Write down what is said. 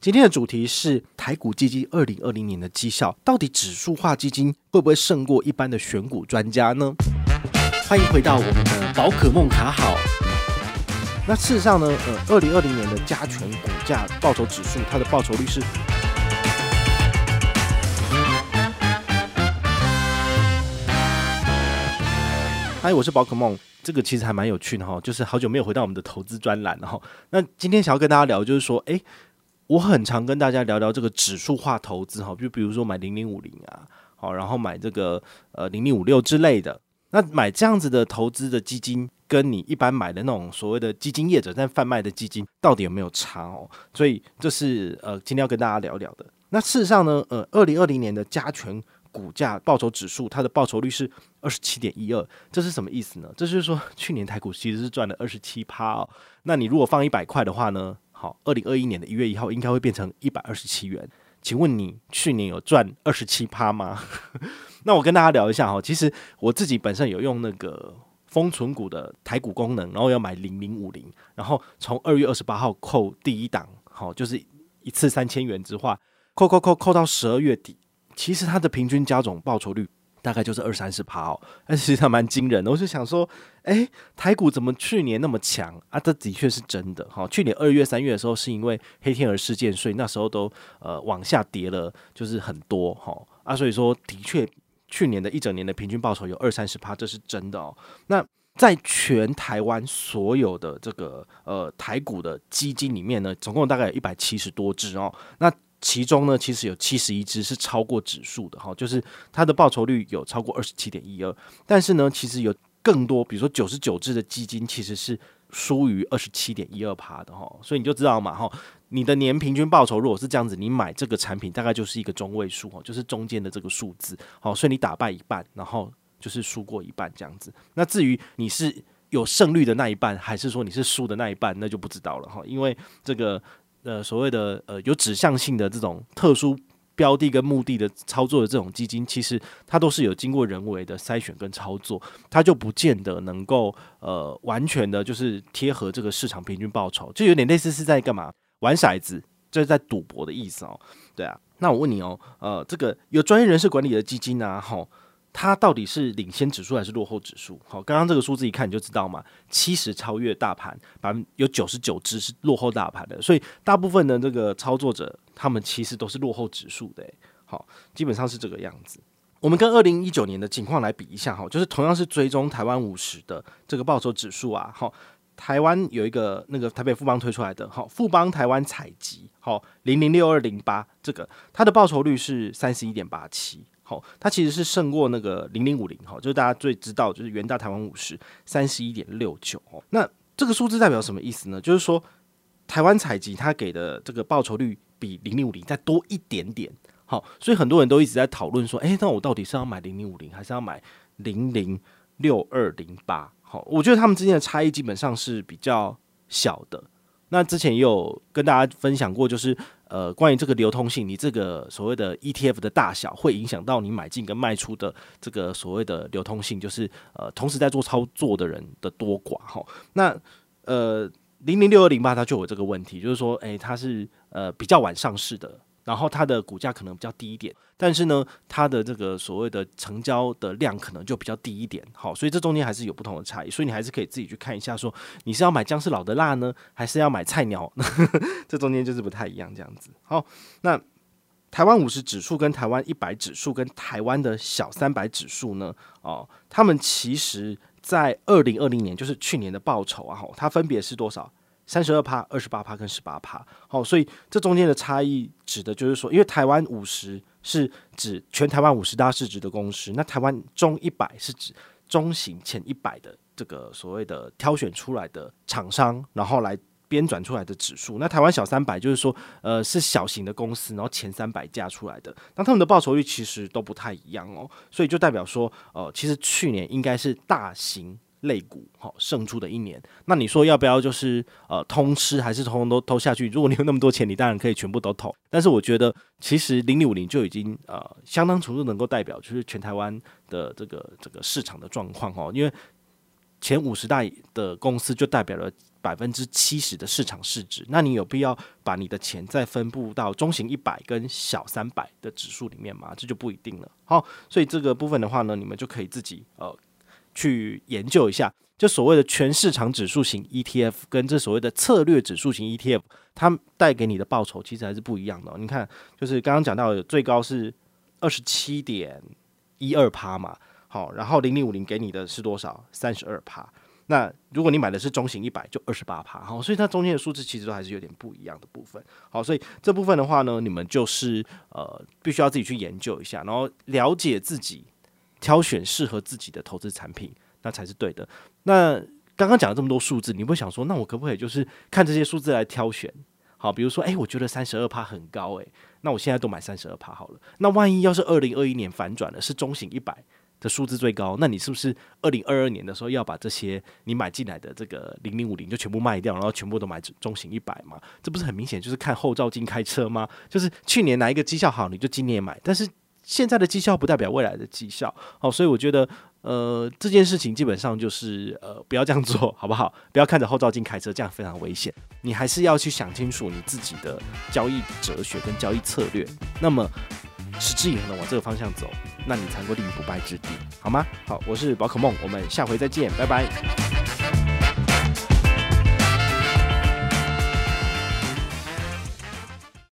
今天的主题是台股基金二零二零年的绩效，到底指数化基金会不会胜过一般的选股专家呢？欢迎回到我们的宝可梦卡好。那事实上呢，呃，二零二零年的加权股价报酬指数，它的报酬率是。嗨，我是宝可梦。这个其实还蛮有趣的哈，就是好久没有回到我们的投资专栏了哈。那今天想要跟大家聊，就是说，诶。我很常跟大家聊聊这个指数化投资哈，就比如说买零零五零啊，好，然后买这个呃零零五六之类的。那买这样子的投资的基金，跟你一般买的那种所谓的基金业者在贩卖的基金，到底有没有差哦？所以这是呃今天要跟大家聊聊的。那事实上呢，呃，二零二零年的加权股价报酬指数，它的报酬率是二十七点一二，这是什么意思呢？这就是说去年台股其实是赚了二十七趴哦。那你如果放一百块的话呢？好，二零二一年的一月一号应该会变成一百二十七元。请问你去年有赚二十七趴吗？那我跟大家聊一下哈，其实我自己本身有用那个丰存股的台股功能，然后要买零零五零，然后从二月二十八号扣第一档，好，就是一次三千元之话，扣扣扣扣到十二月底，其实它的平均加总报酬率。大概就是二三十趴哦，但实际上蛮惊人的。我就想说，诶，台股怎么去年那么强啊？这的确是真的哈。去年二月、三月的时候，是因为黑天鹅事件，所以那时候都呃往下跌了，就是很多哈啊。所以说，的确去年的一整年的平均报酬有二三十趴，这是真的哦。那在全台湾所有的这个呃台股的基金里面呢，总共大概有一百七十多只哦。那其中呢，其实有七十一只是超过指数的哈，就是它的报酬率有超过二十七点一二。但是呢，其实有更多，比如说九十九只的基金其实是输于二十七点一二趴的哈。所以你就知道嘛哈，你的年平均报酬如果是这样子，你买这个产品大概就是一个中位数哈，就是中间的这个数字。好，所以你打败一半，然后就是输过一半这样子。那至于你是有胜率的那一半，还是说你是输的那一半，那就不知道了哈，因为这个。呃，所谓的呃有指向性的这种特殊标的跟目的的操作的这种基金，其实它都是有经过人为的筛选跟操作，它就不见得能够呃完全的就是贴合这个市场平均报酬，就有点类似是在干嘛玩骰子，就是在赌博的意思哦。对啊，那我问你哦，呃，这个有专业人士管理的基金啊，吼。它到底是领先指数还是落后指数？好，刚刚这个数字一看你就知道嘛，七十超越大盘，百分有九十九只是落后大盘的，所以大部分的这个操作者，他们其实都是落后指数的。好，基本上是这个样子。我们跟二零一九年的情况来比一下，哈，就是同样是追踪台湾五十的这个报酬指数啊，好，台湾有一个那个台北富邦推出来的，好，富邦台湾采集，好，零零六二零八，这个它的报酬率是三十一点八七。好，它其实是胜过那个零零五零，哈，就是大家最知道就是元大台湾五十三十一点六九，哦，那这个数字代表什么意思呢？就是说台湾采集它给的这个报酬率比零零五零再多一点点，好，所以很多人都一直在讨论说，诶，那我到底是要买零零五零还是要买零零六二零八？好，我觉得他们之间的差异基本上是比较小的。那之前也有跟大家分享过，就是。呃，关于这个流通性，你这个所谓的 ETF 的大小会影响到你买进跟卖出的这个所谓的流通性，就是呃，同时在做操作的人的多寡哈。那呃，零零六二零八它就有这个问题，就是说，诶，它是呃比较晚上市的。然后它的股价可能比较低一点，但是呢，它的这个所谓的成交的量可能就比较低一点，好，所以这中间还是有不同的差异，所以你还是可以自己去看一下，说你是要买姜是老的辣呢，还是要买菜鸟？这中间就是不太一样，这样子。好，那台湾五十指数跟台湾一百指数跟台湾的小三百指数呢？哦，他们其实在二零二零年，就是去年的报酬啊，它分别是多少？三十二趴、二十八趴跟十八趴，好，所以这中间的差异指的就是说，因为台湾五十是指全台湾五十大市值的公司，那台湾中一百是指中型前一百的这个所谓的挑选出来的厂商，然后来编转出来的指数。那台湾小三百就是说，呃，是小型的公司，然后前三百家出来的，那他们的报酬率其实都不太一样哦，所以就代表说，呃，其实去年应该是大型。肋骨好胜出的一年，那你说要不要就是呃通吃，还是通通都投下去？如果你有那么多钱，你当然可以全部都投。但是我觉得其实零零五零就已经呃相当程度能够代表就是全台湾的这个这个市场的状况哦，因为前五十大的公司就代表了百分之七十的市场市值，那你有必要把你的钱再分布到中型一百跟小三百的指数里面吗？这就不一定了。好，所以这个部分的话呢，你们就可以自己呃去研究一下，就所谓的全市场指数型 ETF 跟这所谓的策略指数型 ETF，它带给你的报酬其实还是不一样的。你看，就是刚刚讲到的最高是二十七点一二趴嘛，好，然后零零五零给你的是多少？三十二趴。那如果你买的是中型一百，就二十八趴，好，所以它中间的数字其实都还是有点不一样的部分，好，所以这部分的话呢，你们就是呃，必须要自己去研究一下，然后了解自己，挑选适合自己的投资产品，那才是对的。那刚刚讲了这么多数字，你会想说，那我可不可以就是看这些数字来挑选？好，比如说，诶、欸，我觉得三十二趴很高，诶，那我现在都买三十二趴好了。那万一要是二零二一年反转了，是中型一百。的数字最高，那你是不是二零二二年的时候要把这些你买进来的这个零零五零就全部卖掉，然后全部都买中型一百嘛？这不是很明显就是看后照镜开车吗？就是去年哪一个绩效好，你就今年买，但是现在的绩效不代表未来的绩效，好，所以我觉得呃这件事情基本上就是呃不要这样做好不好？不要看着后照镜开车，这样非常危险。你还是要去想清楚你自己的交易哲学跟交易策略。那么。持之以恒的往这个方向走，那你才会立于不败之地，好吗？好，我是宝可梦，我们下回再见，拜拜。